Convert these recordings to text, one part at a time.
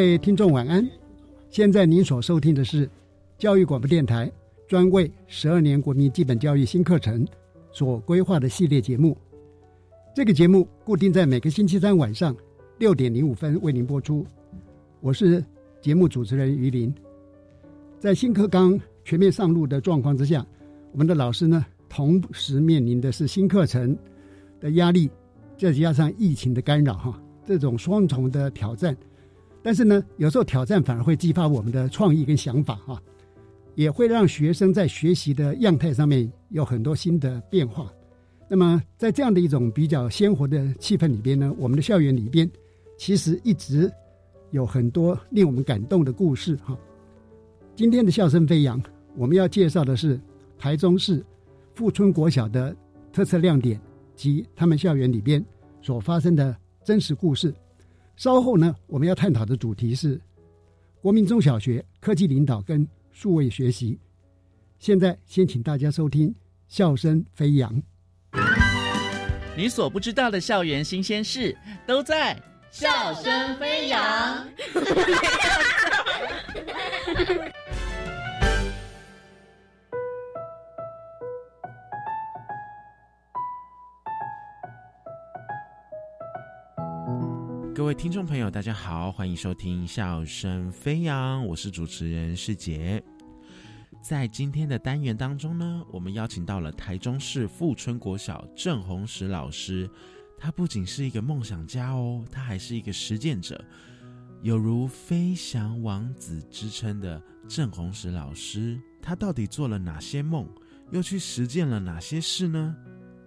各位听众晚安，现在您所收听的是教育广播电台专为十二年国民基本教育新课程所规划的系列节目。这个节目固定在每个星期三晚上六点零五分为您播出。我是节目主持人于林。在新课纲全面上路的状况之下，我们的老师呢，同时面临的是新课程的压力，再加上疫情的干扰，哈，这种双重的挑战。但是呢，有时候挑战反而会激发我们的创意跟想法哈，也会让学生在学习的样态上面有很多新的变化。那么在这样的一种比较鲜活的气氛里边呢，我们的校园里边其实一直有很多令我们感动的故事哈。今天的笑声飞扬，我们要介绍的是台中市富春国小的特色亮点及他们校园里边所发生的真实故事。稍后呢，我们要探讨的主题是国民中小学科技领导跟数位学习。现在先请大家收听《笑声飞扬》，你所不知道的校园新鲜事都在《笑声飞扬》。各位听众朋友，大家好，欢迎收听《笑声飞扬》，我是主持人世杰。在今天的单元当中呢，我们邀请到了台中市富春国小郑红石老师。他不仅是一个梦想家哦，他还是一个实践者，有如飞翔王子之称的郑红石老师，他到底做了哪些梦，又去实践了哪些事呢？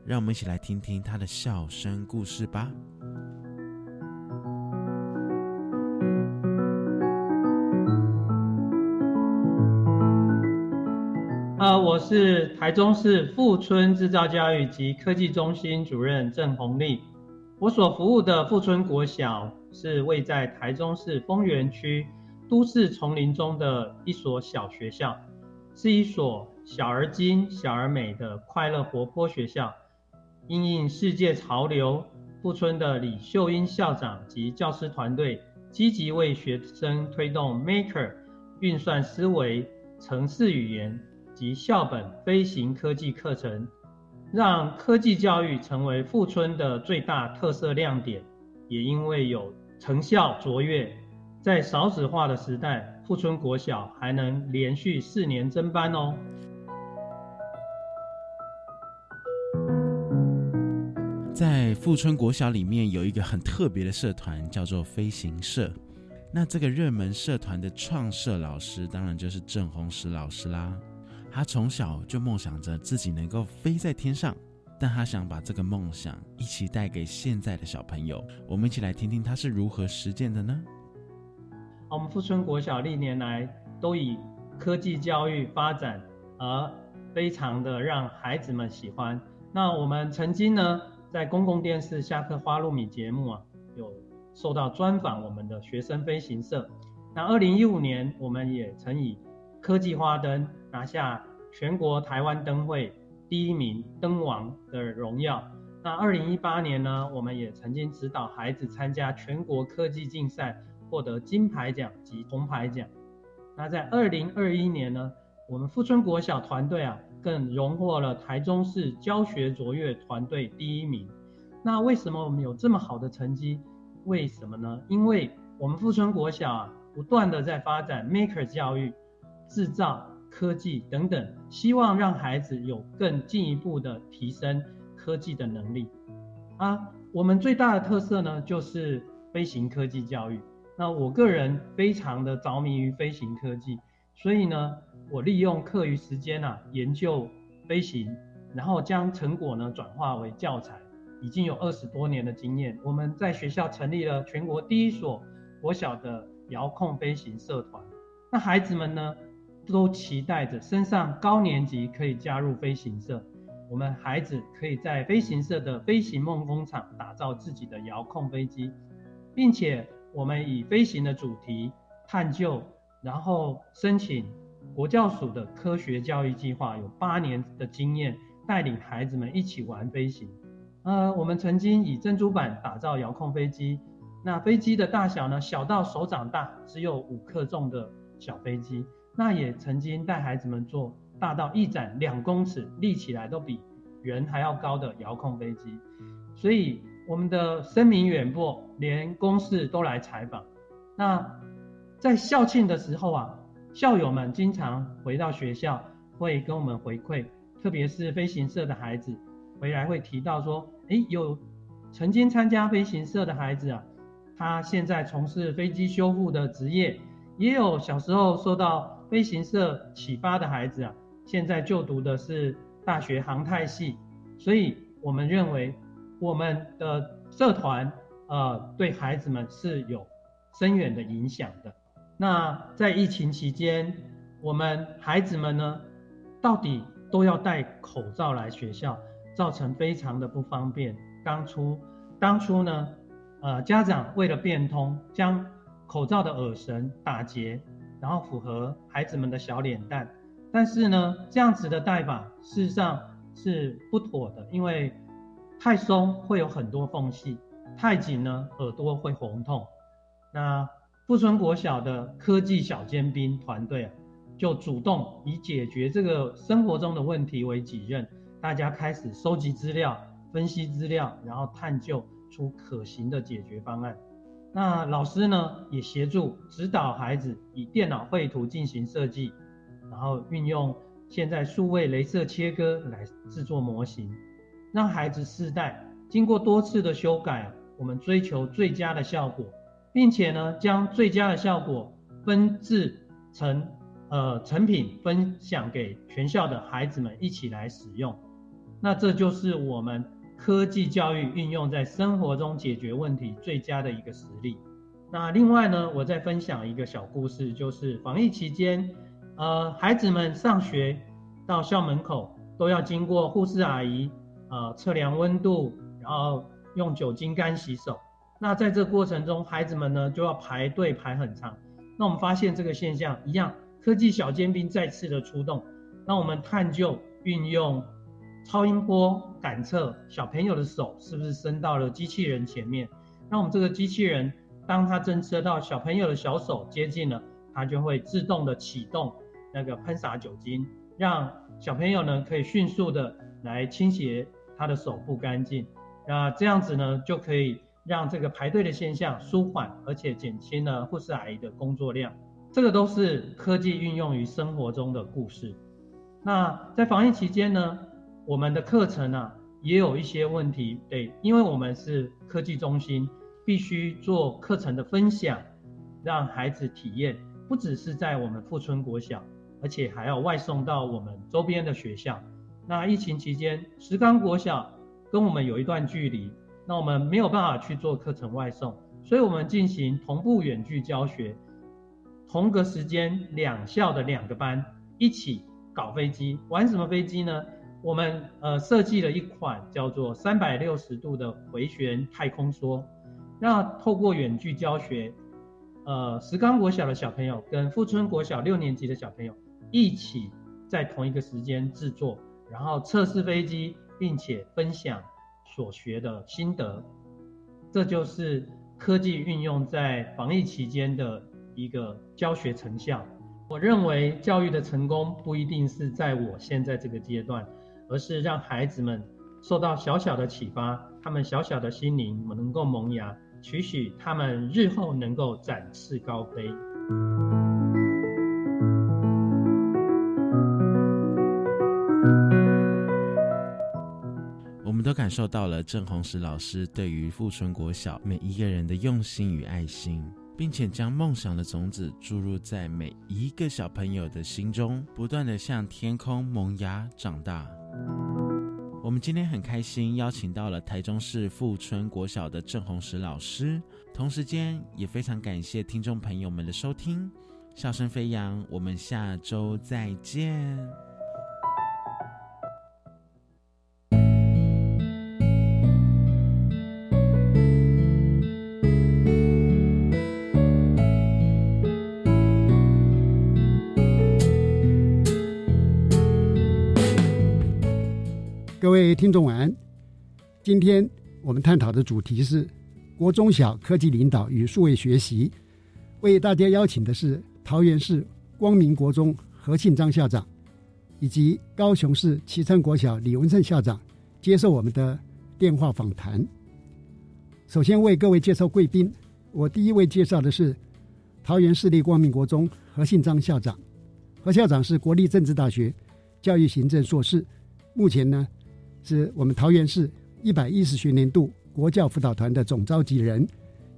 让我们一起来听听他的笑声故事吧。呃，我是台中市富春制造教育及科技中心主任郑红利。我所服务的富春国小是位在台中市丰原区都市丛林中的一所小学校，是一所小而精、小而美的快乐活泼学校。因应世界潮流，富春的李秀英校长及教师团队积极为学生推动 Maker 运算思维、城市语言。及校本飞行科技课程，让科技教育成为富春的最大特色亮点。也因为有成效卓越，在少子化的时代，富春国小还能连续四年增班哦。在富春国小里面有一个很特别的社团，叫做飞行社。那这个热门社团的创设老师，当然就是郑红石老师啦。他从小就梦想着自己能够飞在天上，但他想把这个梦想一起带给现在的小朋友。我们一起来听听他是如何实践的呢？我们富春国小历年来都以科技教育发展而非常的让孩子们喜欢。那我们曾经呢，在公共电视下课花露米节目啊，有受到专访我们的学生飞行社。那二零一五年，我们也曾以科技花灯拿下全国台湾灯会第一名灯王的荣耀。那二零一八年呢，我们也曾经指导孩子参加全国科技竞赛，获得金牌奖及铜牌奖。那在二零二一年呢，我们富春国小团队啊，更荣获了台中市教学卓越团队第一名。那为什么我们有这么好的成绩？为什么呢？因为我们富春国小啊，不断的在发展 Maker 教育、制造、科技等等，希望让孩子有更进一步的提升科技的能力。啊，我们最大的特色呢，就是飞行科技教育。那我个人非常的着迷于飞行科技，所以呢，我利用课余时间啊，研究飞行，然后将成果呢转化为教材，已经有二十多年的经验。我们在学校成立了全国第一所国小的遥控飞行社团，那孩子们呢都期待着升上高年级可以加入飞行社，我们孩子可以在飞行社的飞行梦工厂打造自己的遥控飞机，并且。我们以飞行的主题探究，然后申请国教署的科学教育计划，有八年的经验，带领孩子们一起玩飞行。呃，我们曾经以珍珠板打造遥控飞机，那飞机的大小呢，小到手掌大，只有五克重的小飞机。那也曾经带孩子们做大到一展两公尺，立起来都比人还要高的遥控飞机。所以。我们的声名远播，连公司都来采访。那在校庆的时候啊，校友们经常回到学校，会跟我们回馈，特别是飞行社的孩子回来会提到说：，诶，有曾经参加飞行社的孩子啊，他现在从事飞机修复的职业；，也有小时候受到飞行社启发的孩子啊，现在就读的是大学航太系。所以，我们认为。我们的社团，呃，对孩子们是有深远的影响的。那在疫情期间，我们孩子们呢，到底都要戴口罩来学校，造成非常的不方便。当初，当初呢，呃，家长为了变通，将口罩的耳绳打结，然后符合孩子们的小脸蛋。但是呢，这样子的戴法事实上是不妥的，因为。太松会有很多缝隙，太紧呢耳朵会红痛。那富春国小的科技小尖兵团队啊，就主动以解决这个生活中的问题为己任，大家开始收集资料、分析资料，然后探究出可行的解决方案。那老师呢也协助指导孩子以电脑绘图进行设计，然后运用现在数位镭射切割来制作模型。让孩子试戴，经过多次的修改，我们追求最佳的效果，并且呢，将最佳的效果分制成呃成品，分享给全校的孩子们一起来使用。那这就是我们科技教育运用在生活中解决问题最佳的一个实例。那另外呢，我再分享一个小故事，就是防疫期间，呃，孩子们上学到校门口都要经过护士阿姨。呃，测量温度，然后用酒精干洗手。那在这过程中，孩子们呢就要排队排很长。那我们发现这个现象一样，科技小尖兵再次的出动。那我们探究运用超音波感测小朋友的手是不是伸到了机器人前面。那我们这个机器人，当它侦测到小朋友的小手接近了，它就会自动的启动那个喷洒酒精，让小朋友呢可以迅速的来倾斜。他的手不干净，那这样子呢，就可以让这个排队的现象舒缓，而且减轻了护士阿姨的工作量。这个都是科技运用于生活中的故事。那在防疫期间呢，我们的课程啊也有一些问题，对，因为我们是科技中心，必须做课程的分享，让孩子体验，不只是在我们富春国小，而且还要外送到我们周边的学校。那疫情期间，石冈国小跟我们有一段距离，那我们没有办法去做课程外送，所以我们进行同步远距教学，同个时间两校的两个班一起搞飞机，玩什么飞机呢？我们呃设计了一款叫做三百六十度的回旋太空梭，那透过远距教学，呃石冈国小的小朋友跟富春国小六年级的小朋友一起在同一个时间制作。然后测试飞机，并且分享所学的心得，这就是科技运用在防疫期间的一个教学成效。我认为教育的成功不一定是在我现在这个阶段，而是让孩子们受到小小的启发，他们小小的心灵能够萌芽，期许他们日后能够展翅高飞。我们都感受到了郑红石老师对于富春国小每一个人的用心与爱心，并且将梦想的种子注入在每一个小朋友的心中，不断的向天空萌芽长大。我们今天很开心邀请到了台中市富春国小的郑红石老师，同时间也非常感谢听众朋友们的收听，笑声飞扬，我们下周再见。听众晚安。今天我们探讨的主题是国中小科技领导与数位学习。为大家邀请的是桃园市光明国中何庆章校长，以及高雄市旗山国小李文胜校长，接受我们的电话访谈。首先为各位介绍贵宾，我第一位介绍的是桃园市立光明国中何庆章校长。何校长是国立政治大学教育行政硕士，目前呢。是我们桃园市一百一十学年度国教辅导团的总召集人，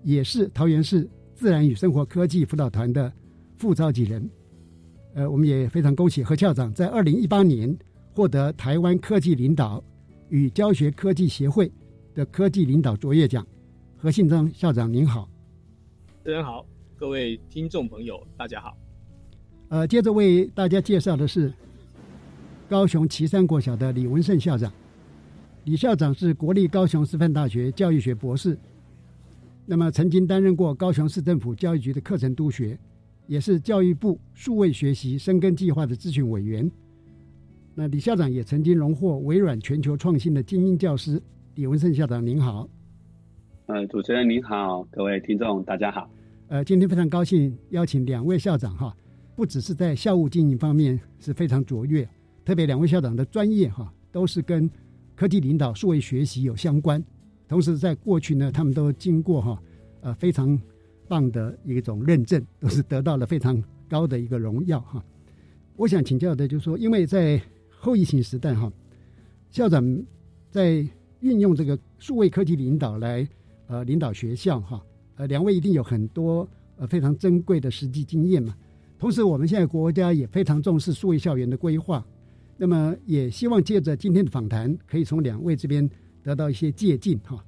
也是桃园市自然与生活科技辅导团的副召集人。呃，我们也非常恭喜何校长在二零一八年获得台湾科技领导与教学科技协会的科技领导卓越奖。何信章校长您好，主持人好，各位听众朋友大家好。呃，接着为大家介绍的是高雄旗山国小的李文胜校长。李校长是国立高雄师范大学教育学博士，那么曾经担任过高雄市政府教育局的课程督学，也是教育部数位学习深耕计划的咨询委员。那李校长也曾经荣获微软全球创新的精英教师。李文胜校长您好，呃，主持人您好，各位听众大家好。呃，今天非常高兴邀请两位校长哈，不只是在校务经营方面是非常卓越，特别两位校长的专业哈都是跟。科技领导、数位学习有相关，同时在过去呢，他们都经过哈呃非常棒的一种认证，都是得到了非常高的一个荣耀哈。我想请教的就是说，因为在后疫情时代哈，校长在运用这个数位科技领导来呃领导学校哈，呃两位一定有很多呃非常珍贵的实际经验嘛。同时，我们现在国家也非常重视数位校园的规划。那么也希望借着今天的访谈，可以从两位这边得到一些借鉴哈，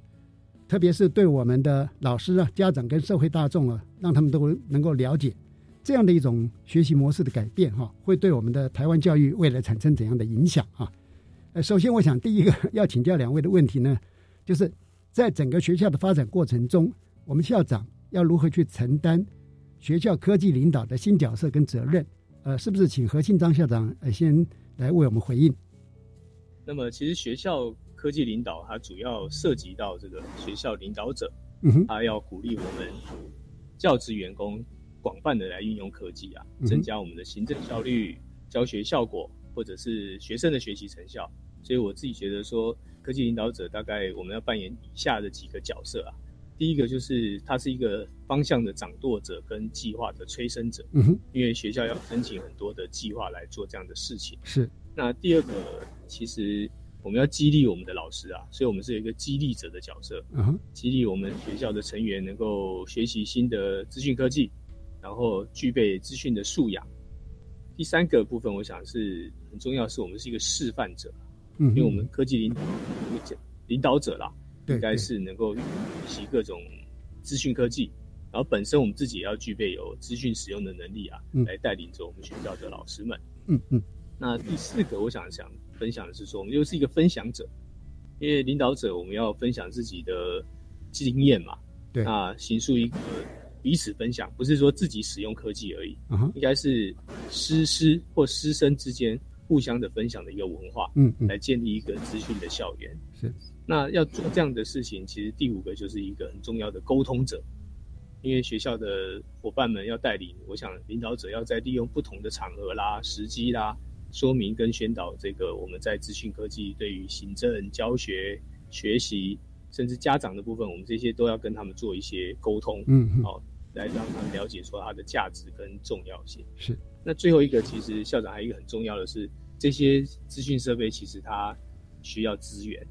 特别是对我们的老师啊、家长跟社会大众啊，让他们都能够了解这样的一种学习模式的改变哈，会对我们的台湾教育未来产生怎样的影响啊？呃，首先我想第一个要请教两位的问题呢，就是在整个学校的发展过程中，我们校长要如何去承担学校科技领导的新角色跟责任？呃，是不是请何庆章校长呃先？来为我们回应。那么，其实学校科技领导，它主要涉及到这个学校领导者，他要鼓励我们教职员工广泛的来运用科技啊，增加我们的行政效率、教学效果，或者是学生的学习成效。所以，我自己觉得说，科技领导者大概我们要扮演以下的几个角色啊。第一个就是他是一个方向的掌舵者跟计划的催生者，嗯哼，因为学校要申请很多的计划来做这样的事情。是。那第二个，其实我们要激励我们的老师啊，所以我们是有一个激励者的角色，嗯哼，激励我们学校的成员能够学习新的资讯科技，然后具备资讯的素养。第三个部分，我想是很重要，是我们是一个示范者，嗯，因为我们科技领领导者啦。应该是能够学习各种资讯科技，然后本身我们自己也要具备有资讯使用的能力啊，来带领着我们学校的老师们。嗯嗯。那第四个，我想想分享的是说，我们又是一个分享者，因为领导者我们要分享自己的经验嘛。对。那形塑一个彼此分享，不是说自己使用科技而已，应该是师师或师生之间互相的分享的一个文化，嗯，来建立一个资讯的校园。是，那要做这样的事情，其实第五个就是一个很重要的沟通者，因为学校的伙伴们要带领，我想领导者要在利用不同的场合啦、时机啦，说明跟宣导这个我们在资讯科技对于行政、教学、学习，甚至家长的部分，我们这些都要跟他们做一些沟通，嗯，好，来让他们了解说它的价值跟重要性。是。那最后一个，其实校长还有一个很重要的是，这些资讯设备其实它需要资源，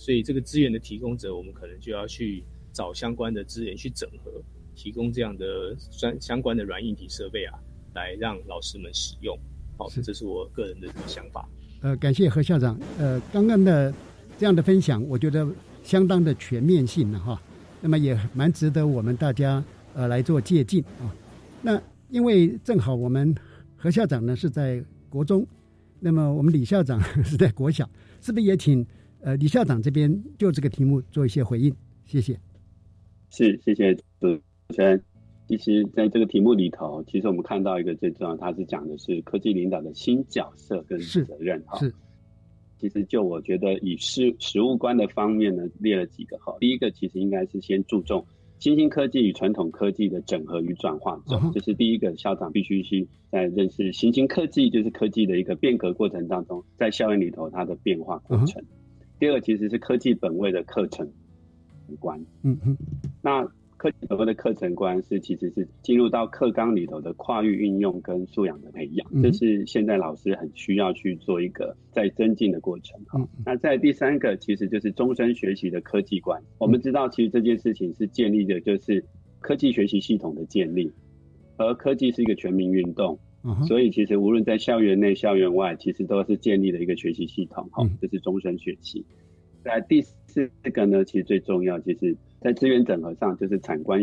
所以这个资源的提供者，我们可能就要去找相关的资源去整合，提供这样的相相关的软硬体设备啊，来让老师们使用。好，这是我个人的想法。呃，感谢何校长。呃，刚刚的这样的分享，我觉得相当的全面性了哈。那么也蛮值得我们大家呃来做借鉴啊。那因为正好我们。何校长呢是在国中，那么我们李校长 是在国小，是不是也请呃李校长这边就这个题目做一些回应？谢谢。是，谢谢主持人。其实在这个题目里头，其实我们看到一个最重要，它是讲的是科技领导的新角色跟责任哈。是。其实就我觉得以实实务观的方面呢，列了几个哈。第一个其实应该是先注重。新兴科技与传统科技的整合与转化中，这是第一个校长必须去在认识新兴科技，就是科技的一个变革过程当中，在校园里头它的变化过程。第二个其实是科技本位的课程观。嗯嗯，那。科技本位的课程观是，其实是进入到课纲里头的跨域运用跟素养的培养，这是现在老师很需要去做一个在增进的过程。哈，那在第三个，其实就是终身学习的科技观。我们知道，其实这件事情是建立的，就是科技学习系统的建立，而科技是一个全民运动，所以其实无论在校园内、校园外，其实都是建立了一个学习系统。哈，这是终身学习。在第四个呢，其实最重要，其实。在资源整合上，就是产官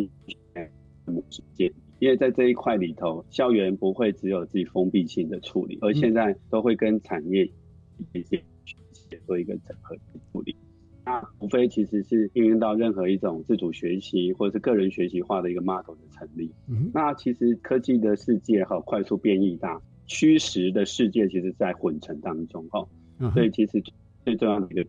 模式建立，因为在这一块里头，校园不会只有自己封闭性的处理，而现在都会跟产业一些做一个整合处理。那无非其实是运用到任何一种自主学习或者是个人学习化的一个 model 的成立。那其实科技的世界哈快速变异大，虚实的世界其实在混成当中哈，所以其实最重要的一个。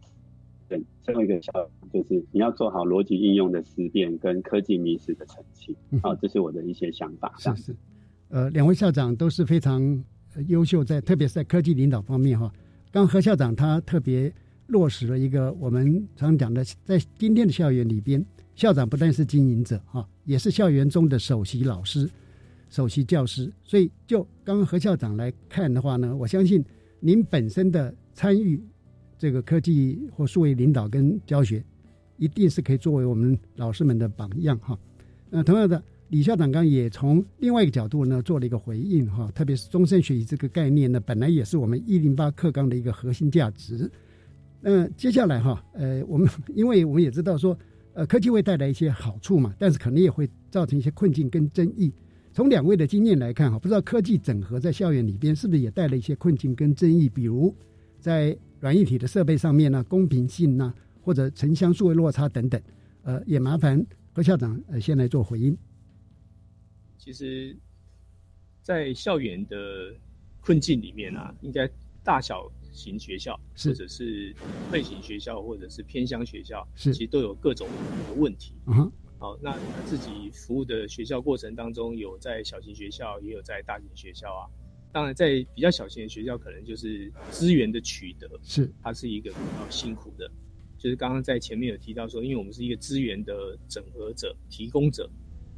对，最后一个小就是你要做好逻辑应用的思辨跟科技迷失的澄清。好，这是我的一些想法。是是，呃，两位校长都是非常优秀，在特别是在科技领导方面哈。刚何校长他特别落实了一个我们常讲的，在今天的校园里边，校长不但是经营者哈，也是校园中的首席老师、首席教师。所以就刚刚何校长来看的话呢，我相信您本身的参与。这个科技或数位领导跟教学，一定是可以作为我们老师们的榜样哈。那同样的，李校长刚也从另外一个角度呢做了一个回应哈，特别是终身学习这个概念呢，本来也是我们一零八课纲的一个核心价值。那接下来哈，呃，我们 因为我们也知道说，呃，科技会带来一些好处嘛，但是可能也会造成一些困境跟争议。从两位的经验来看哈，不知道科技整合在校园里边是不是也带来一些困境跟争议，比如在。软硬体的设备上面呢，公平性呢，或者城乡数位落差等等，呃，也麻烦何校长呃先来做回应。其实，在校园的困境里面啊，应该大小型学校，或者是类型学校，或者是偏乡学校，是其实都有各种的问题。嗯，好，那自己服务的学校过程当中，有在小型学校，也有在大型学校啊。当然，在比较小型的学校，可能就是资源的取得是它是一个比较辛苦的。就是刚刚在前面有提到说，因为我们是一个资源的整合者、提供者，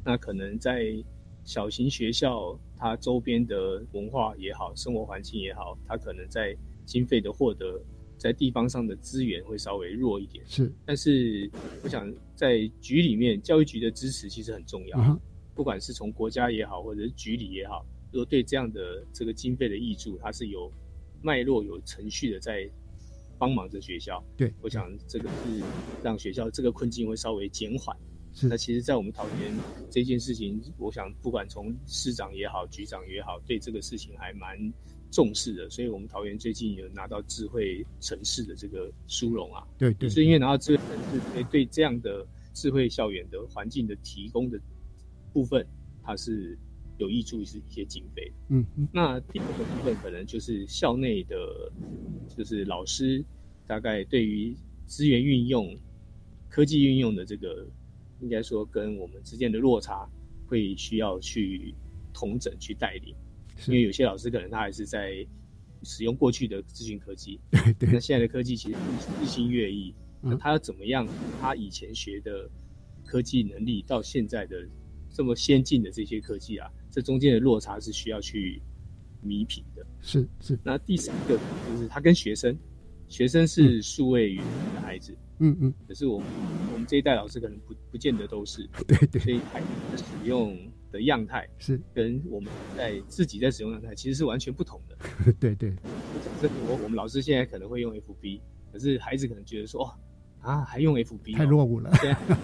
那可能在小型学校，它周边的文化也好、生活环境也好，它可能在经费的获得，在地方上的资源会稍微弱一点。是，但是我想在局里面，教育局的支持其实很重要，不管是从国家也好，或者是局里也好。如果对这样的这个经费的益助，它是有脉络、有程序的在帮忙着学校。对，我想这个是让学校这个困境会稍微减缓。是。那其实，在我们桃园这件事情，我想不管从市长也好、局长也好，对这个事情还蛮重视的。所以我们桃园最近有拿到智慧城市的这个殊荣啊。对对。是因为拿到智慧城市，以对这样的智慧校园的环境的提供的部分，它是。有益处是一些经费。嗯嗯。那第二个部分可能就是校内的，就是老师大概对于资源运用、科技运用的这个，应该说跟我们之间的落差，会需要去统整去带领。因为有些老师可能他还是在使用过去的资讯科技，那现在的科技其实日新月异，那他要怎么样？他以前学的科技能力到现在的这么先进的这些科技啊，这中间的落差是需要去弥平的。是是。那第三个就是他跟学生，学生是数位语言的孩子，嗯嗯，可是我们我们这一代老师可能不不见得都是，对对，所以使用。的样态是跟我们在自己在使用样态其实是完全不同的。对对，这我我们老师现在可能会用 FB，可是孩子可能觉得说，啊还用 FB 太落伍了。现在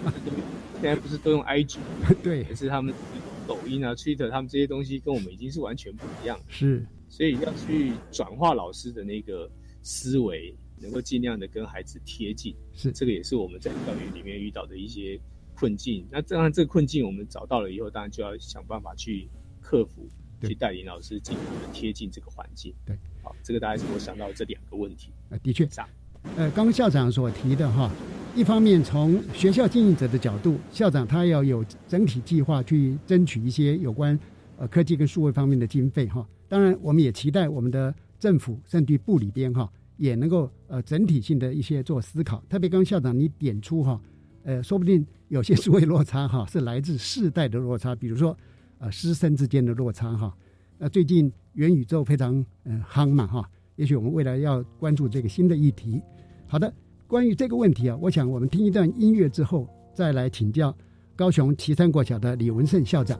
现在不是都用 IG？对，可是他们抖音啊、Twitter，他们这些东西跟我们已经是完全不一样。是，所以要去转化老师的那个思维，能够尽量的跟孩子贴近。是，这个也是我们在教育里面遇到的一些。困境，那当然这个困境我们找到了以后，当然就要想办法去克服，去带领老师尽可能贴近这个环境。对，好，这个大概是我想到这两个问题。啊，的确，呃，刚校长所提的哈，一方面从学校经营者的角度，校长他要有整体计划去争取一些有关呃科技跟数位方面的经费哈。当然，我们也期待我们的政府甚至部里边哈，也能够呃整体性的一些做思考。特别刚校长你点出哈。呃，说不定有些数位落差哈，是来自世代的落差，比如说，呃，师生之间的落差哈。那最近元宇宙非常嗯夯嘛哈，也许我们未来要关注这个新的议题。好的，关于这个问题啊，我想我们听一段音乐之后，再来请教高雄岐山国小的李文胜校长。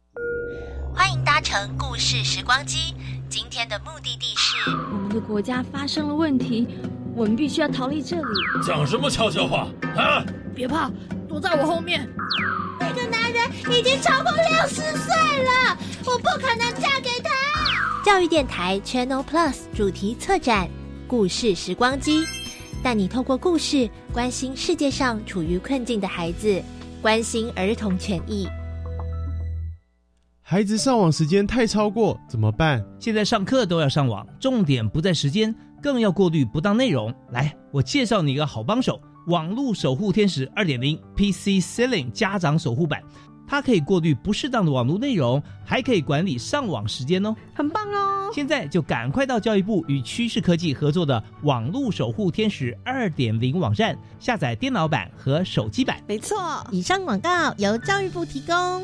欢迎搭乘故事时光机，今天的目的地是我们的国家发生了问题，我们必须要逃离这里。讲什么悄悄话啊！别怕，躲在我后面。那个男人已经超过六十岁了，我不可能嫁给他。教育电台 Channel Plus 主题策展《故事时光机》，带你透过故事关心世界上处于困境的孩子，关心儿童权益。孩子上网时间太超过怎么办？现在上课都要上网，重点不在时间，更要过滤不当内容。来，我介绍你一个好帮手——网络守护天使二点零 PC Ceiling 家长守护版，它可以过滤不适当的网络内容，还可以管理上网时间哦，很棒哦！现在就赶快到教育部与趋势科技合作的网络守护天使二点零网站下载电脑版和手机版。没错，以上广告由教育部提供。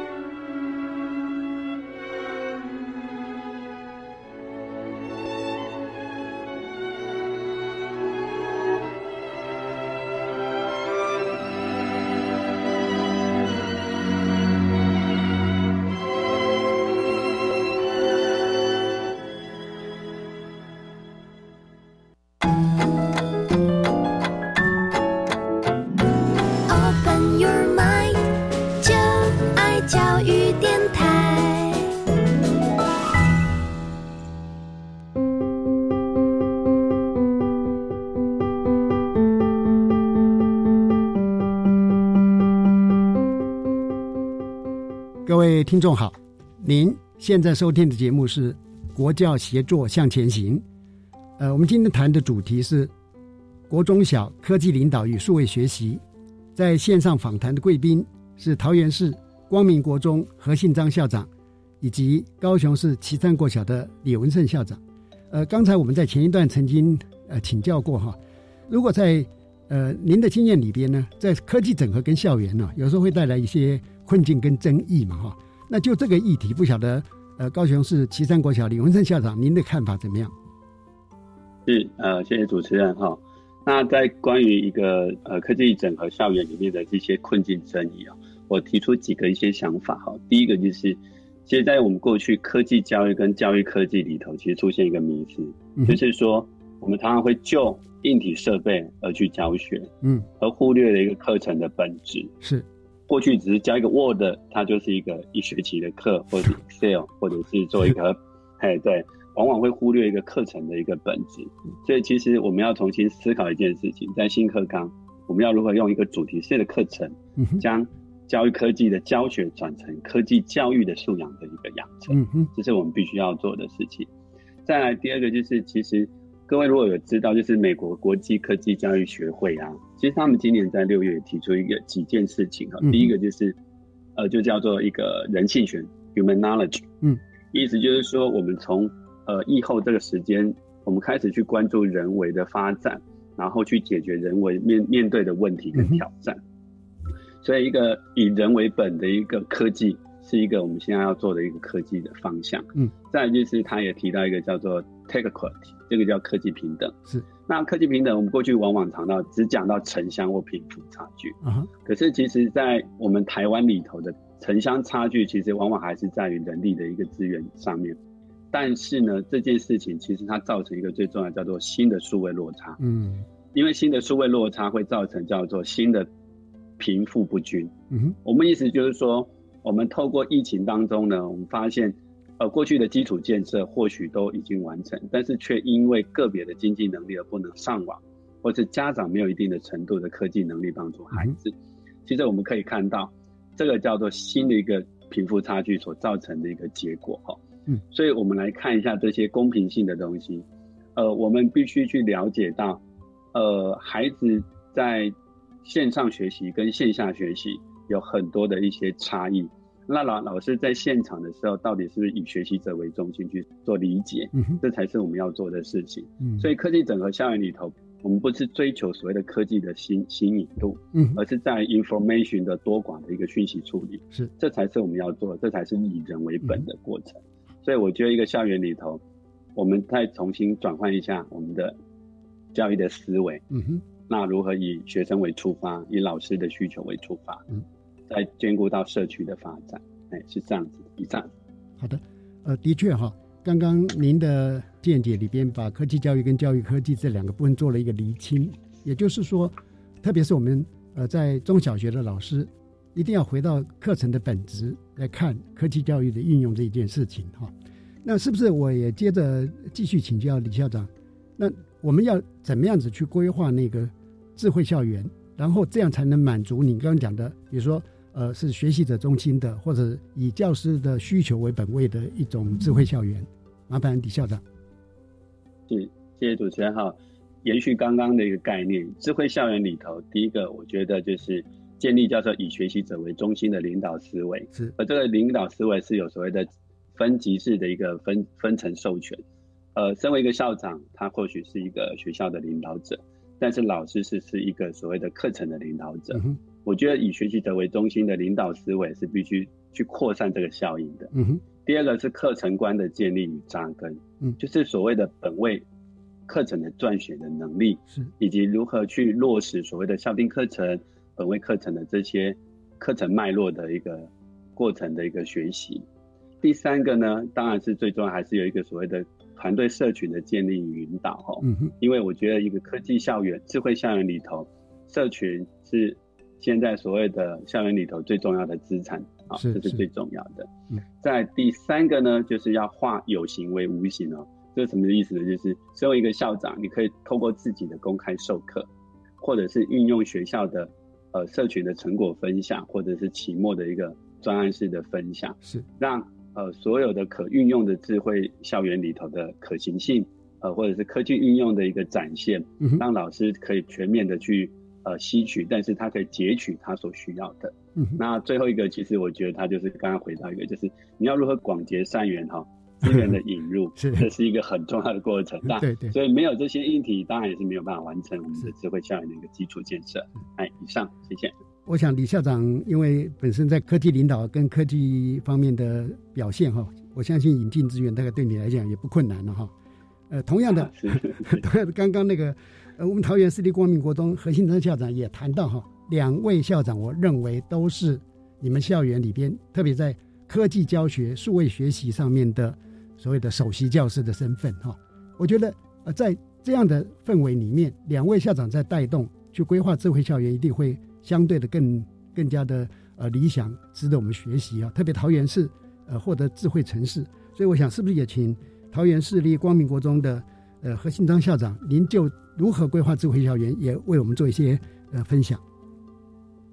各位听众好，您现在收听的节目是《国教协作向前行》。呃，我们今天谈的主题是国中小科技领导与数位学习。在线上访谈的贵宾是桃园市光明国中何信章校长，以及高雄市旗山国小的李文胜校长。呃，刚才我们在前一段曾经呃请教过哈，如果在呃您的经验里边呢，在科技整合跟校园呢，有时候会带来一些。困境跟争议嘛，哈，那就这个议题，不晓得，呃，高雄市旗山国小李文胜校长，您的看法怎么样？是，呃，谢谢主持人哈。那在关于一个呃科技整合校园里面的这些困境争议啊，我提出几个一些想法哈。第一个就是，其实，在我们过去科技教育跟教育科技里头，其实出现一个迷思，就是说，我们常常会就硬体设备而去教学，嗯，而忽略了一个课程的本质是。过去只是教一个 Word，它就是一个一学期的课，或者是 Excel，或者是做一个，哎，对，往往会忽略一个课程的一个本质。所以其实我们要重新思考一件事情，在新课纲，我们要如何用一个主题式的课程，将教育科技的教学转成科技教育的素养的一个养成，这是我们必须要做的事情。再来第二个就是，其实。各位如果有知道，就是美国国际科技教育学会啊，其实他们今年在六月提出一个几件事情哈。第一个就是，呃，就叫做一个人性学 （human knowledge）。嗯，意思就是说，我们从呃疫后这个时间，我们开始去关注人为的发展，然后去解决人为面面对的问题跟挑战。所以，一个以人为本的一个科技，是一个我们现在要做的一个科技的方向。嗯，再就是，他也提到一个叫做 Tech Equity。这个叫科技平等，是那科技平等，我们过去往往谈到只讲到城乡或贫富差距，啊，可是其实，在我们台湾里头的城乡差距，其实往往还是在于人力的一个资源上面。但是呢，这件事情其实它造成一个最重要叫做新的数位落差，嗯，因为新的数位落差会造成叫做新的贫富不均，嗯哼，我们意思就是说，我们透过疫情当中呢，我们发现。呃，过去的基础建设或许都已经完成，但是却因为个别的经济能力而不能上网，或是家长没有一定的程度的科技能力帮助孩子。其实我们可以看到，这个叫做新的一个贫富差距所造成的一个结果哈。嗯，所以我们来看一下这些公平性的东西。呃，我们必须去了解到，呃，孩子在线上学习跟线下学习有很多的一些差异。那老老师在现场的时候，到底是不是以学习者为中心去做理解？嗯，这才是我们要做的事情。嗯，所以科技整合校园里头，我们不是追求所谓的科技的新新颖度，嗯，而是在 information 的多寡的一个讯息处理。是，这才是我们要做，这才是以人为本的过程。所以我觉得一个校园里头，我们再重新转换一下我们的教育的思维。嗯哼，那如何以学生为出发，以老师的需求为出发？嗯。在兼顾到社区的发展，哎，是这样子。以上，好的，呃，的确哈，刚刚您的见解里边把科技教育跟教育科技这两个部分做了一个厘清，也就是说，特别是我们呃在中小学的老师，一定要回到课程的本质来看科技教育的运用这一件事情哈。那是不是我也接着继续请教李校长？那我们要怎么样子去规划那个智慧校园，然后这样才能满足你刚刚讲的，比如说。呃，是学习者中心的，或者以教师的需求为本位的一种智慧校园。麻烦李校长。是，谢谢主持人哈。延续刚刚的一个概念，智慧校园里头，第一个我觉得就是建立叫做以学习者为中心的领导思维。是，而这个领导思维是有所谓的分级式的一个分分层授权。呃，身为一个校长，他或许是一个学校的领导者，但是老师是是一个所谓的课程的领导者。我觉得以学习者为中心的领导思维是必须去扩散这个效应的。嗯哼。第二个是课程观的建立与扎根，嗯，就是所谓的本位课程的撰写的能力，是以及如何去落实所谓的校定课程、本位课程的这些课程脉络的一个过程的一个学习。第三个呢，当然是最重要，还是有一个所谓的团队社群的建立与引导。哈，嗯哼。因为我觉得一个科技校园、智慧校园里头，社群是。现在所谓的校园里头最重要的资产啊，这是最重要的。在第三个呢，就是要化有形为无形哦。这是什么意思呢？就是身为一个校长，你可以透过自己的公开授课，或者是运用学校的呃社群的成果分享，或者是期末的一个专案式的分享，是让呃所有的可运用的智慧校园里头的可行性，呃或者是科技运用的一个展现，让老师可以全面的去。呃，吸取，但是他可以截取他所需要的。嗯，那最后一个，其实我觉得他就是刚刚回到一个，就是你要如何广结善缘哈，资源的引入，是这是一个很重要的过程。对对。所以没有这些硬体，当然也是没有办法完成我们的智慧校园的一个基础建设。哎，以上，谢谢。我想李校长因为本身在科技领导跟科技方面的表现哈，我相信引进资源大概对你来讲也不困难了哈。呃，同样的，同样的，刚刚那个。呃，我们桃园市立光明国中何信章校长也谈到哈，两位校长，我认为都是你们校园里边，特别在科技教学、数位学习上面的所谓的首席教师的身份哈。我觉得呃，在这样的氛围里面，两位校长在带动去规划智慧校园，一定会相对的更更加的呃理想，值得我们学习啊。特别桃园市呃获得智慧城市，所以我想是不是也请桃园市立光明国中的呃何信章校长，您就。如何规划智慧校园，也为我们做一些呃分享。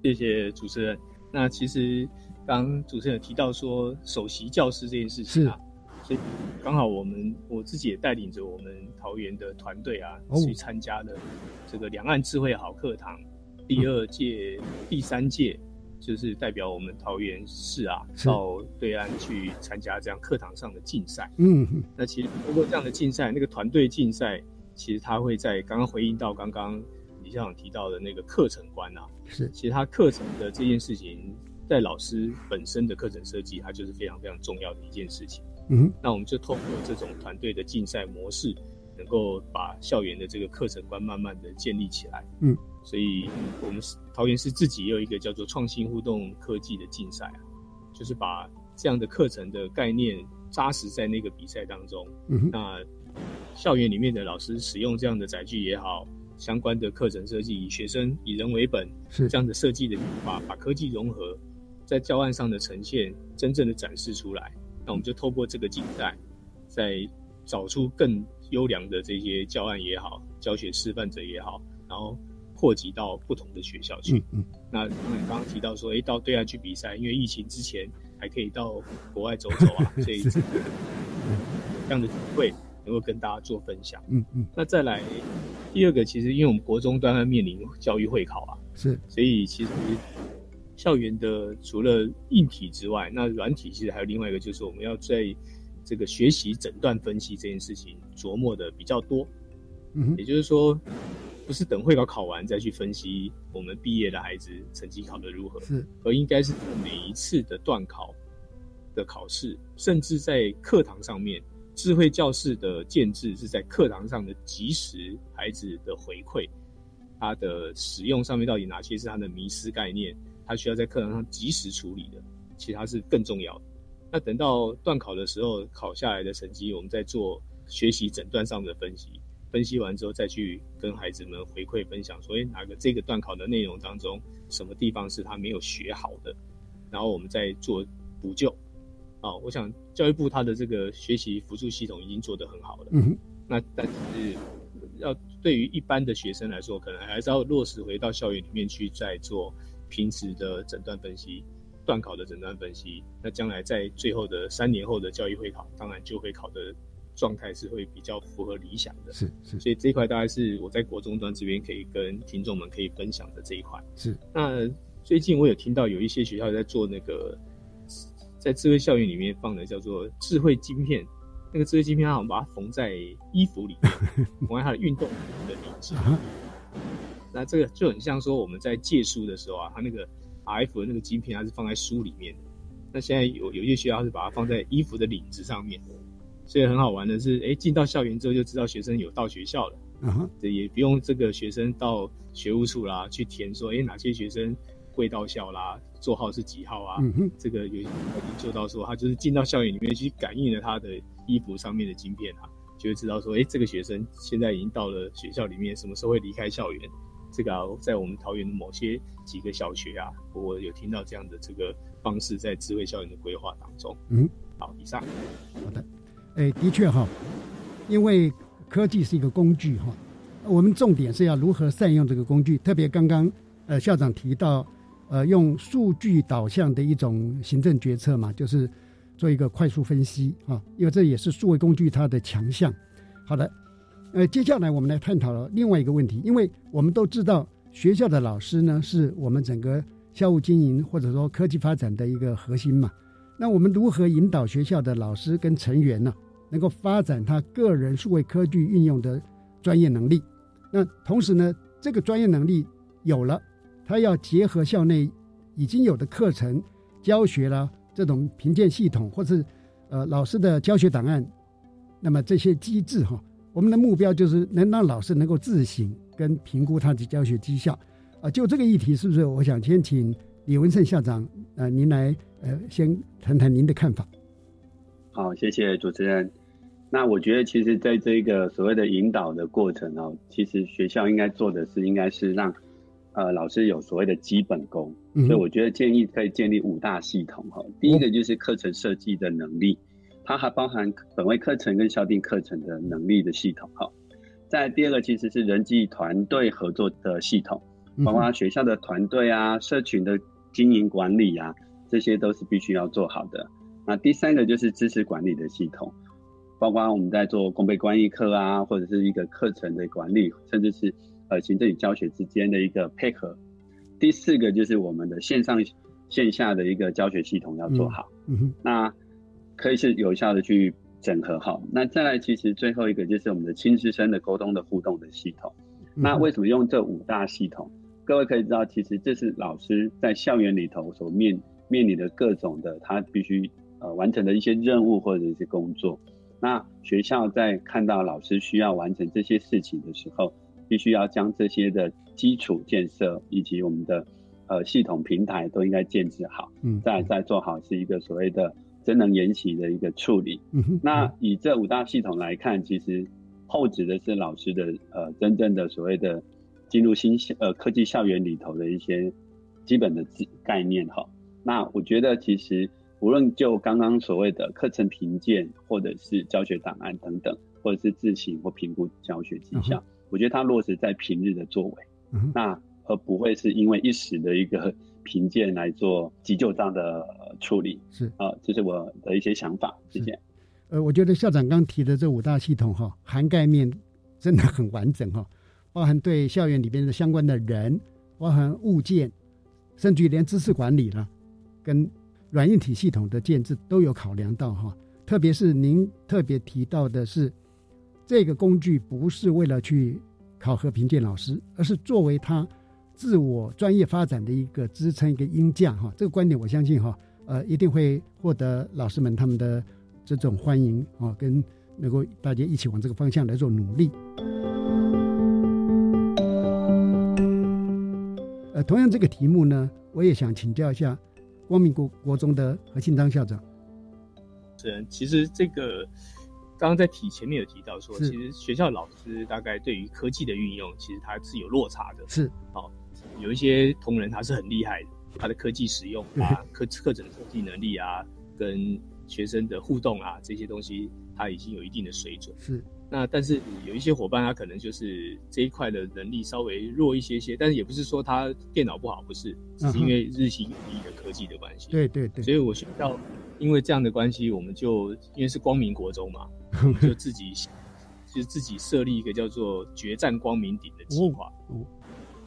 谢谢主持人。那其实刚主持人提到说首席教师这件事情啊，所以刚好我们我自己也带领着我们桃园的团队啊，去参加了这个两岸智慧好课堂第二届、第三届，就是代表我们桃园市啊，到对岸去参加这样课堂上的竞赛。嗯，那其实通过这样的竞赛，那个团队竞赛。其实他会在刚刚回应到刚刚李校长提到的那个课程观啊，是，其实他课程的这件事情，在老师本身的课程设计，它就是非常非常重要的一件事情。嗯，那我们就透过这种团队的竞赛模式，能够把校园的这个课程观慢慢的建立起来。嗯，所以我们桃园市自己也有一个叫做创新互动科技的竞赛啊，就是把这样的课程的概念扎实在那个比赛当中。嗯，那。校园里面的老师使用这样的载具也好，相关的课程设计以学生以人为本，是这样的设计的把把科技融合在教案上的呈现，真正的展示出来。那我们就透过这个竞赛，再找出更优良的这些教案也好，教学示范者也好，然后扩及到不同的学校去。嗯嗯。那刚刚提到说，哎，到对岸去比赛，因为疫情之前还可以到国外走走啊，所以这样的机会。能够跟大家做分享，嗯嗯，那再来第二个，其实因为我们国中端要面临教育会考啊，是，所以其实校园的除了硬体之外，那软体其实还有另外一个，就是我们要在这个学习诊断分析这件事情琢磨的比较多。嗯，也就是说，不是等会考考完再去分析我们毕业的孩子成绩考得如何，是，而应该是每一次的段考的考试，甚至在课堂上面。智慧教室的建制是在课堂上的及时孩子的回馈，他的使用上面到底哪些是他的迷失概念，他需要在课堂上及时处理的，其他是更重要的。那等到段考的时候，考下来的成绩，我们再做学习诊断上的分析，分析完之后再去跟孩子们回馈分享，说，哎，哪个这个段考的内容当中，什么地方是他没有学好的，然后我们再做补救。啊，我想教育部它的这个学习辅助系统已经做得很好了。嗯，那但是要对于一般的学生来说，可能还是要落实回到校园里面去，再做平时的诊断分析、段考的诊断分析。那将来在最后的三年后的教育会考，当然就会考的状态是会比较符合理想的。是是，所以这一块大概是我在国中端这边可以跟听众们可以分享的这一块。是。那最近我有听到有一些学校在做那个。在智慧校园里面放的叫做智慧晶片，那个智慧晶片，它好像把它缝在衣服里面，缝在它的运动服的领子。那这个就很像说我们在借书的时候啊，它那个 RF 的那个晶片，它是放在书里面的。那现在有有一些学校是把它放在衣服的领子上面，所以很好玩的是，哎，进到校园之后就知道学生有到学校了。嗯哼，这也不用这个学生到学务处啦去填说，哎，哪些学生。会到校啦，座号是几号啊？这个有已经做到说，他就是进到校园里面去感应了他的衣服上面的晶片啊，就会知道说，哎，这个学生现在已经到了学校里面，什么时候会离开校园？这个啊，在我们桃园的某些几个小学啊，我有听到这样的这个方式在智慧校园的规划当中。嗯，好，以上。好的，哎，的确哈，因为科技是一个工具哈，我们重点是要如何善用这个工具，特别刚刚呃校长提到。呃，用数据导向的一种行政决策嘛，就是做一个快速分析啊，因为这也是数位工具它的强项。好的，呃，接下来我们来探讨另外一个问题，因为我们都知道学校的老师呢，是我们整个校务经营或者说科技发展的一个核心嘛。那我们如何引导学校的老师跟成员呢，能够发展他个人数位科技运用的专业能力？那同时呢，这个专业能力有了。他要结合校内已经有的课程、教学啦，这种评鉴系统，或是呃老师的教学档案，那么这些机制哈，我们的目标就是能让老师能够自省跟评估他的教学绩效。啊，就这个议题，是不是？我想先请李文胜校长，呃，您来呃先谈谈您的看法。好，谢谢主持人。那我觉得，其实在这个所谓的引导的过程哦，其实学校应该做的是，应该是让。呃，老师有所谓的基本功，所以我觉得建议可以建立五大系统哈。第一个就是课程设计的能力，它还包含本位课程跟校定课程的能力的系统哈。再第二个其实是人际团队合作的系统，包括学校的团队啊、社群的经营管理啊，这些都是必须要做好的。那第三个就是知识管理的系统，包括我们在做公备关系课啊，或者是一个课程的管理，甚至是。呃，行政与教学之间的一个配合。第四个就是我们的线上线下的一个教学系统要做好，嗯那可以是有效的去整合好。那再来，其实最后一个就是我们的亲师生的沟通的互动的系统。那为什么用这五大系统？各位可以知道，其实这是老师在校园里头所面面临的各种的他必须呃完成的一些任务或者一些工作。那学校在看到老师需要完成这些事情的时候，必须要将这些的基础建设以及我们的呃系统平台都应该建置好，嗯，再再做好是一个所谓的真能研习的一个处理。嗯，那以这五大系统来看，其实后指的是老师的呃真正的所谓的进入新呃科技校园里头的一些基本的概念哈。那我觉得其实无论就刚刚所谓的课程评鉴，或者是教学档案等等，或者是自行或评估教学绩效。我觉得它落实在平日的作为，那而不会是因为一时的一个 评鉴来做急救章的处理。是啊，这是我的一些想法。谢谢。呃，我觉得校长刚提的这五大系统哈，涵盖面真的很完整哈。包含对校园里边的相关的人，包含物件，甚至于连知识管理了，跟软硬体系统的建制都有考量到哈。特别是您特别提到的是，这个工具不是为了去考核评鉴老师，而是作为他自我专业发展的一个支撑、一个音架哈。这个观点我相信哈，呃，一定会获得老师们他们的这种欢迎啊，跟能够大家一起往这个方向来做努力。呃，同样这个题目呢，我也想请教一下光明国国中的何庆章校长。是，其实这个刚刚在提前面有提到说，其实学校老师大概对于科技的运用，其实他是有落差的。是，哦，有一些同仁他是很厉害的，他的科技使用啊，课课程设计能力啊，跟学生的互动啊这些东西，他已经有一定的水准。是。那但是有一些伙伴，他可能就是这一块的能力稍微弱一些些，但是也不是说他电脑不好，不是，只是因为日新月异的科技的关系。对对对。所以我学校因为这样的关系，我们就因为是光明国中嘛，就自己就自己设立一个叫做“决战光明顶”的计划。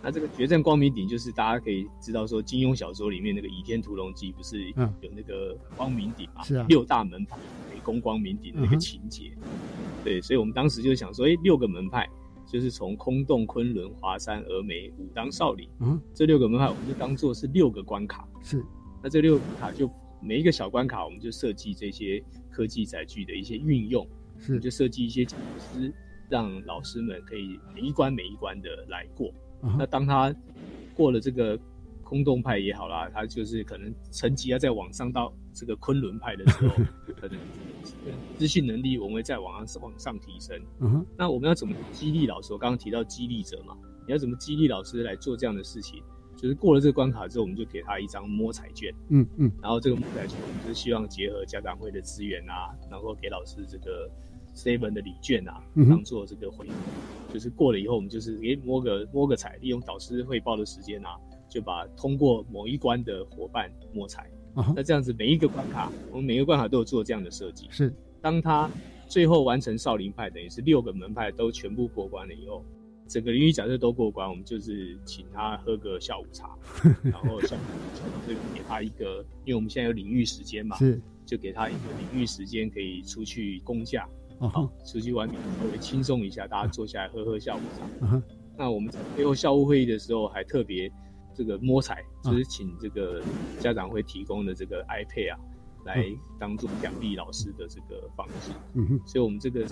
那这个决战光明顶，就是大家可以知道说，金庸小说里面那个《倚天屠龙记》不是有那个光明顶嘛？是啊。六大门派围攻光明顶的那个情节。对，所以我们当时就想说，哎，六个门派，就是从空洞、昆仑、华山、峨眉、武当、少林，嗯，这六个门派，我们就当做是六个关卡。是。那这六个卡就每一个小关卡，我们就设计这些科技载具的一些运用，是，就设计一些讲师，让老师们可以每一关每一关的来过。那当他过了这个空洞派也好啦，他就是可能层级要再往上到这个昆仑派的时候，可能资讯能力我们会再往上往上提升。嗯那我们要怎么激励老师？我刚刚提到激励者嘛，你要怎么激励老师来做这样的事情？就是过了这个关卡之后，我们就给他一张摸彩券。嗯嗯。然后这个摸彩券，我们就是希望结合家长会的资源啊，然后给老师这个 seven 的礼券啊，当做这个回。就是过了以后，我们就是诶摸个摸个彩，利用导师汇报的时间啊，就把通过某一关的伙伴摸彩。那这样子每一个关卡，我们每个关卡都有做这样的设计。是，当他最后完成少林派，等于是六个门派都全部过关了以后，整个领域假设都过关，我们就是请他喝个下午茶，然后下午就给他一个，因为我们现在有领域时间嘛，是，就给他一个领域时间可以出去公假。好，出去外面稍微轻松一下，大家坐下来喝喝下午茶。那我们在最后校务会议的时候，还特别这个摸彩，就是请这个家长会提供的这个 iPad 啊，来当做奖励老师的这个方式。嗯哼，所以我们这个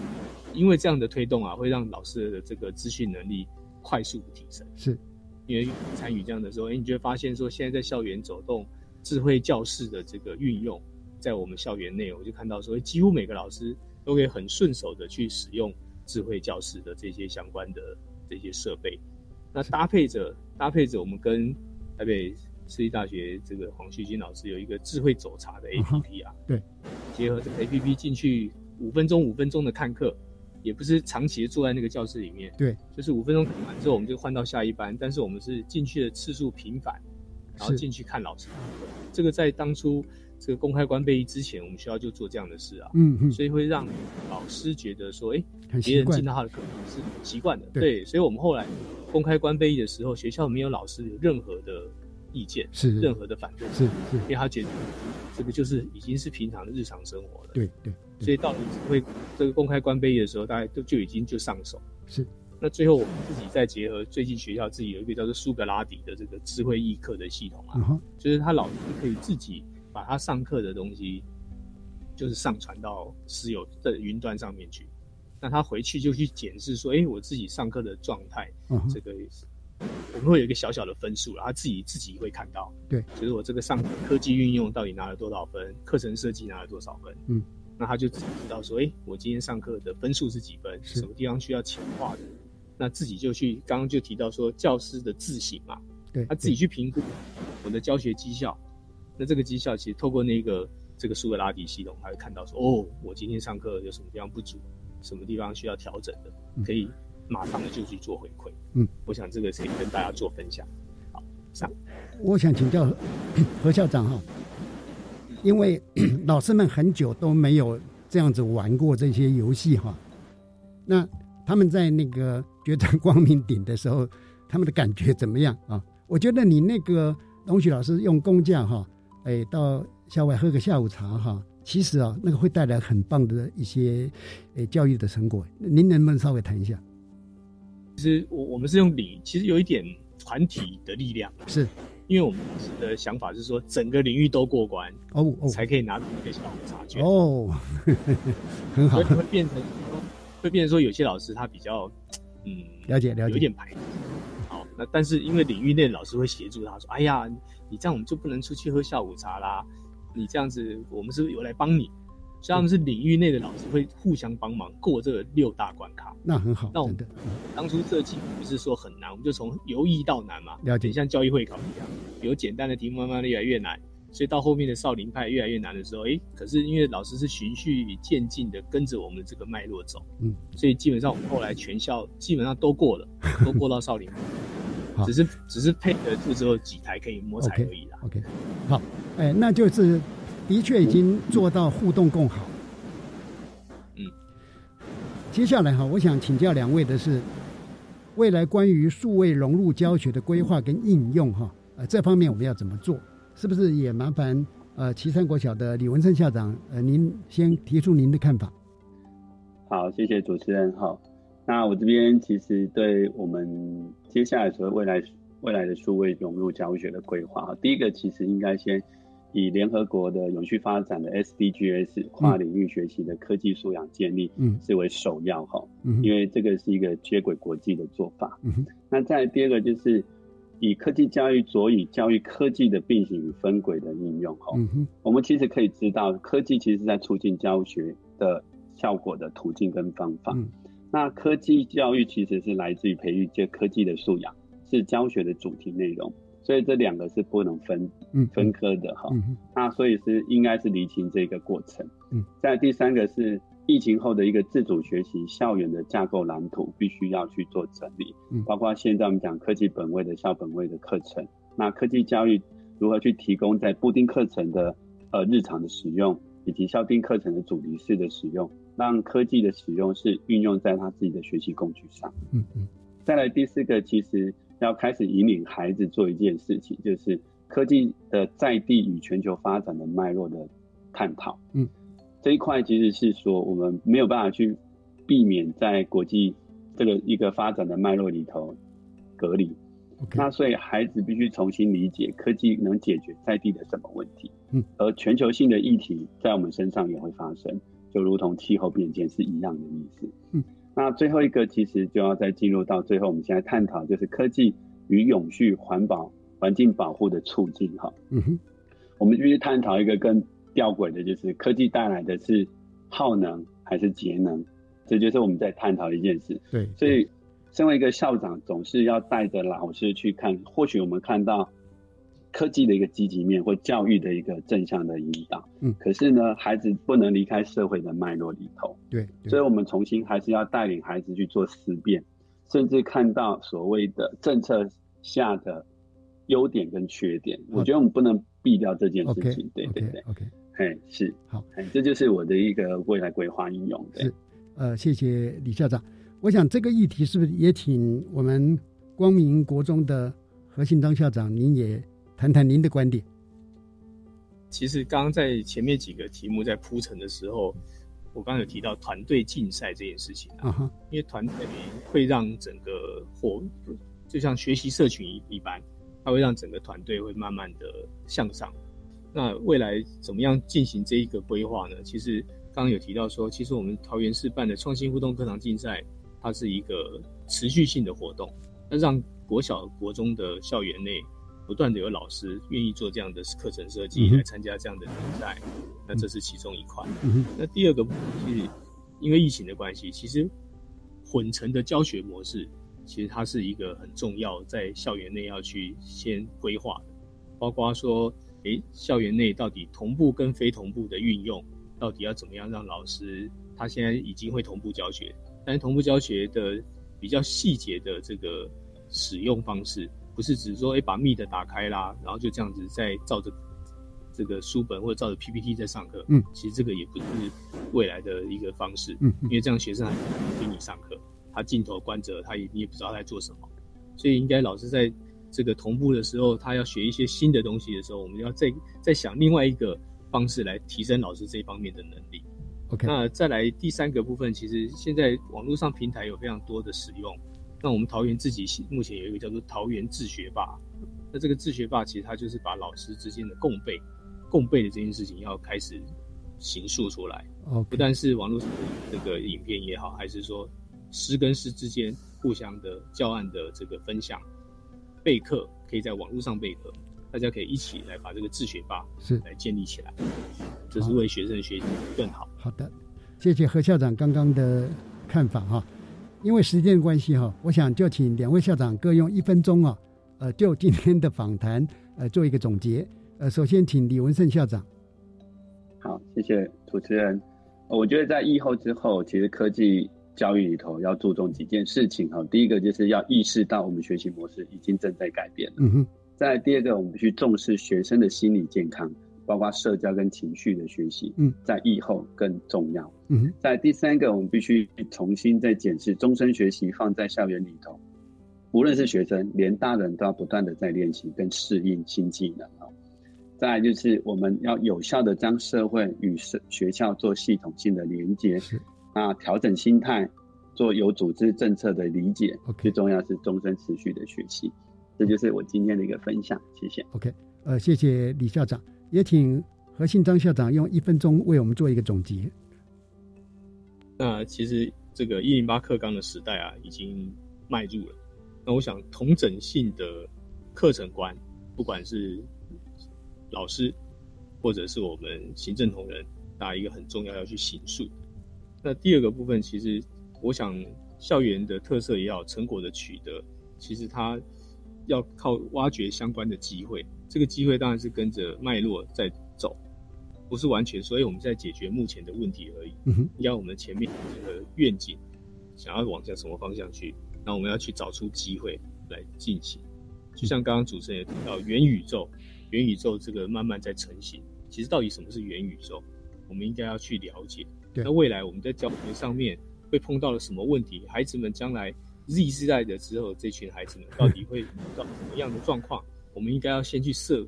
因为这样的推动啊，会让老师的这个资讯能力快速提升。是，因为参与这样的时候，哎，你就会发现说，现在在校园走动，智慧教室的这个运用，在我们校园内，我就看到说，几乎每个老师。都可以很顺手的去使用智慧教室的这些相关的这些设备，那搭配着搭配着我们跟台北私立大学这个黄旭金老师有一个智慧走茶的 APP 啊，对，结合这个 APP 进去五分钟五分钟的看课，也不是长期坐在那个教室里面，对，就是五分钟看完之后我们就换到下一班，但是我们是进去的次数频繁，然后进去看老师，这个在当初。这个公开关闭之前，我们学校就做这样的事啊，嗯嗯，所以会让老师觉得说，哎，别人进到他的课是习惯的，对，所以我们后来公开关闭的时候，学校没有老师有任何的意见，是。任何的反对，是是，因为他觉得这个就是已经是平常的日常生活了，对对，所以到你会这个公开关闭的时候，大家都就已经就上手，是，那最后我们自己再结合最近学校自己有一个叫做苏格拉底的这个智慧议课的系统啊，就是他老师可以自己。把他上课的东西，就是上传到私有的云端上面去。那他回去就去检视说：“哎，我自己上课的状态，这个我们会有一个小小的分数，他自己自己会看到。对，就是我这个上科技运用到底拿了多少分，课程设计拿了多少分。嗯，那他就自己知道说：哎，我今天上课的分数是几分，什么地方需要强化的。那自己就去刚刚就提到说教师的自省嘛，对他自己去评估我的教学绩效。”那这个绩效其实透过那个这个苏格拉底系统，他会看到说，哦，我今天上课有什么地方不足，什么地方需要调整的，可以马上的就去做回馈。嗯，我想这个可以跟大家做分享。好，上。我想请教何校长哈，因为 老师们很久都没有这样子玩过这些游戏哈，那他们在那个决战光明顶的时候，他们的感觉怎么样啊？我觉得你那个龙旭老师用工匠哈，哎，到校外喝个下午茶哈，其实啊，那个会带来很棒的一些诶教育的成果。您能不能稍微谈一下？其实我我们是用领，其实有一点团体的力量，是因为我们的想法是说，整个领域都过关哦哦，才可以拿到一个下午茶券哦，很好，会变成会变成说有些老师他比较嗯了解了解，有点排斥。好，那但是因为领域内老师会协助他说，哎呀，你这样我们就不能出去喝下午茶啦，你这样子我们是不是有来帮你？所以他们是领域内的老师会互相帮忙过这个六大关卡，那很好。那我们当初设计不是说很难，我们就从由易到难嘛，了解。像教育会考一样，由简单的题目慢慢的越来越难，所以到后面的少林派越来越难的时候，哎，可是因为老师是循序渐进的跟着我们这个脉络走，嗯，所以基本上我们后来全校基本上都过了，都过到少林派，只是只是配合住之后几台可以摸彩而已啦。OK，好，哎，那就是。的确已经做到互动更好。嗯，接下来哈，我想请教两位的是，未来关于数位融入教学的规划跟应用哈，呃，这方面我们要怎么做？是不是也麻烦呃岐山国小的李文胜校长呃，您先提出您的看法。好，谢谢主持人。好，那我这边其实对我们接下来所谓未来未来的数位融入教学的规划，第一个其实应该先。以联合国的永续发展的 SDGs 跨领域学习的科技素养建立，嗯，视为首要哈，嗯，因为这个是一个接轨国际的做法，嗯那再第二个就是以科技教育佐以教育科技的并行与分轨的应用哈，嗯我们其实可以知道，科技其实是在促进教学的效果的途径跟方法，嗯，那科技教育其实是来自于培育这科技的素养，是教学的主题内容。所以这两个是不能分分科的哈，那所以是应该是厘清这个过程。嗯，在第三个是疫情后的一个自主学习校园的架构蓝图，必须要去做整理。嗯，包括现在我们讲科技本位的校本位的课程，那科技教育如何去提供在固定课程的呃日常的使用，以及校定课程的主题式的使用，让科技的使用是运用在他自己的学习工具上。嗯嗯，再来第四个其实。要开始引领孩子做一件事情，就是科技的在地与全球发展的脉络的探讨。嗯，这一块其实是说我们没有办法去避免在国际这个一个发展的脉络里头隔离。那所以孩子必须重新理解科技能解决在地的什么问题。嗯，而全球性的议题在我们身上也会发生，就如同气候变迁是一样的意思。嗯。那最后一个其实就要再进入到最后，我们现在探讨就是科技与永续环保环境保护的促进哈。嗯哼，我们必须探讨一个更吊诡的，就是科技带来的是耗能还是节能，这就是我们在探讨的一件事。对，所以身为一个校长，总是要带着老师去看，或许我们看到。科技的一个积极面或教育的一个正向的引导，嗯，可是呢，孩子不能离开社会的脉络里头，对，所以我们重新还是要带领孩子去做思辨，甚至看到所谓的政策下的优点跟缺点。我觉得我们不能避掉这件事情，对对对，OK，哎，是。好，哎这就是我的一个未来规划应用。是，呃，谢谢李校长。我想这个议题是不是也请我们光明国中的何信章校长，您也？谈谈您的观点。其实刚刚在前面几个题目在铺陈的时候，我刚刚有提到团队竞赛这件事情啊，因为团队会让整个活，就像学习社群一一般，它会让整个团队会慢慢的向上。那未来怎么样进行这一个规划呢？其实刚刚有提到说，其实我们桃园市办的创新互动课堂竞赛，它是一个持续性的活动，那让国小国中的校园内。不断的有老师愿意做这样的课程设计来参加这样的比赛，那这是其中一块。那第二个是，因为疫情的关系，其实混成的教学模式，其实它是一个很重要，在校园内要去先规划的，包括说，诶，校园内到底同步跟非同步的运用，到底要怎么样让老师他现在已经会同步教学，但是同步教学的比较细节的这个使用方式。不是只说哎把密的打开啦，然后就这样子在照着这个书本或者照着 PPT 在上课。嗯，其实这个也不是未来的一个方式。嗯，因为这样学生还听你上课。他镜头关着，他也你也不知道他在做什么。所以应该老师在这个同步的时候，他要学一些新的东西的时候，我们要再再想另外一个方式来提升老师这一方面的能力。OK，那再来第三个部分，其实现在网络上平台有非常多的使用。那我们桃园自己目前有一个叫做桃园自学霸。那这个自学霸其实它就是把老师之间的共备、共备的这件事情要开始形塑出来。哦，不但是网络上的这个影片也好，还是说师跟师之间互相的教案的这个分享、备课，可以在网络上备课，大家可以一起来把这个自学霸是来建立起来，这是为学生学习更好。好的，谢谢何校长刚刚的看法哈。因为时间的关系哈，我想就请两位校长各用一分钟啊，呃，就今天的访谈呃做一个总结。呃，首先请李文胜校长。好，谢谢主持人。我觉得在疫后之后，其实科技教育里头要注重几件事情哈。第一个就是要意识到我们学习模式已经正在改变了。嗯哼。再第二个，我们去重视学生的心理健康。包括社交跟情绪的学习，嗯，在以后更重要。嗯，在第三个，我们必须重新再检视终身学习放在校园里头，无论是学生，连大人都要不断的在练习跟适应新技能哦。再来就是我们要有效的将社会与社学校做系统性的连接，是啊，调整心态，做有组织政策的理解。OK，最重要是终身持续的学习。这就是我今天的一个分享，谢谢。OK，呃，谢谢李校长。也请何信章校长用一分钟为我们做一个总结。那其实这个一零八课纲的时代啊，已经迈入了。那我想，同整性的课程观，不管是老师或者是我们行政同仁，大家一个很重要要去形塑。那第二个部分，其实我想，校园的特色也好，成果的取得，其实它要靠挖掘相关的机会。这个机会当然是跟着脉络在走，不是完全，所以我们在解决目前的问题而已。嗯哼，要我们前面这个愿景，想要往向什么方向去，那我们要去找出机会来进行。就像刚刚主持人也提到，元宇宙，元宇宙这个慢慢在成型。其实到底什么是元宇宙，我们应该要去了解。那未来我们在教学上面会碰到了什么问题？孩子们将来 Z 世代的之后，这群孩子们到底会遇到什么样的状况？我们应该要先去设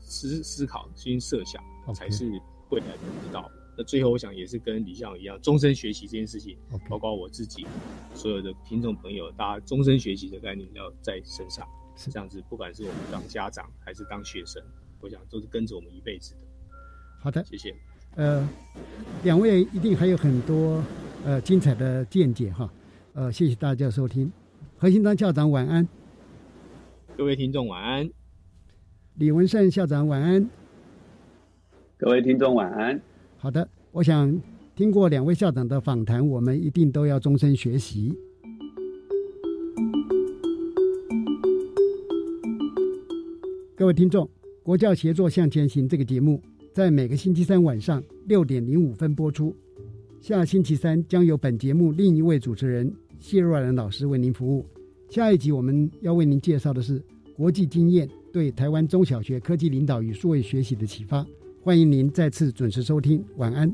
思思考，先设想，才是未来的知道。那最后，我想也是跟李校长一样，终身学习这件事情，包括我自己所有的听众朋友，大家终身学习的概念要在身上。是这样子，不管是我们当家长还是当学生，我想都是跟着我们一辈子的。好的，谢谢。呃，两位一定还有很多呃精彩的见解哈。呃，谢谢大家收听。何新章校长晚安，各位听众晚安。李文胜校长晚安，各位听众晚安。好的，我想听过两位校长的访谈，我们一定都要终身学习。各位听众，国教协作向前行这个节目在每个星期三晚上六点零五分播出。下星期三将由本节目另一位主持人谢若兰老师为您服务。下一集我们要为您介绍的是国际经验对台湾中小学科技领导与数位学习的启发。欢迎您再次准时收听，晚安。